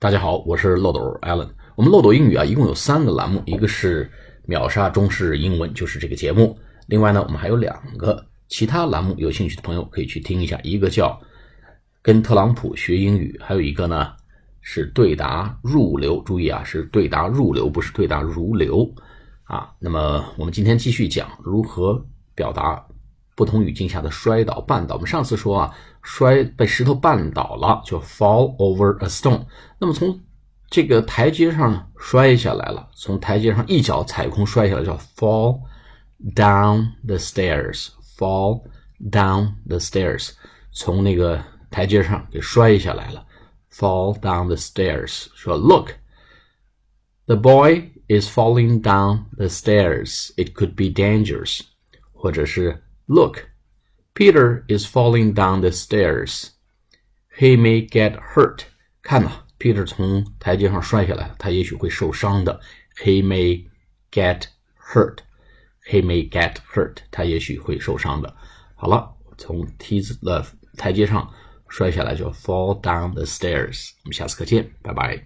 大家好，我是漏斗 Allen。我们漏斗英语啊，一共有三个栏目，一个是秒杀中式英文，就是这个节目。另外呢，我们还有两个其他栏目，有兴趣的朋友可以去听一下。一个叫跟特朗普学英语，还有一个呢是对答入流。注意啊，是对答入流，不是对答如流啊。那么我们今天继续讲如何表达不同语境下的摔倒、绊倒。我们上次说啊。摔被石头绊倒了，就 fall over a stone。那么从这个台阶上呢摔下来了，从台阶上一脚踩空摔下来，叫 fall down the stairs。fall down the stairs，从那个台阶上给摔下来了，fall down the stairs。说 look，the boy is falling down the stairs. It could be dangerous。或者是 look。Peter is falling down the stairs. He may get hurt. 看呐，Peter 从台阶上摔下来，他也许会受伤的。He may get hurt. He may get hurt. 他也许会受伤的。好了，从梯子的台阶上摔下来就 fall down the stairs。我们下次课见，拜拜。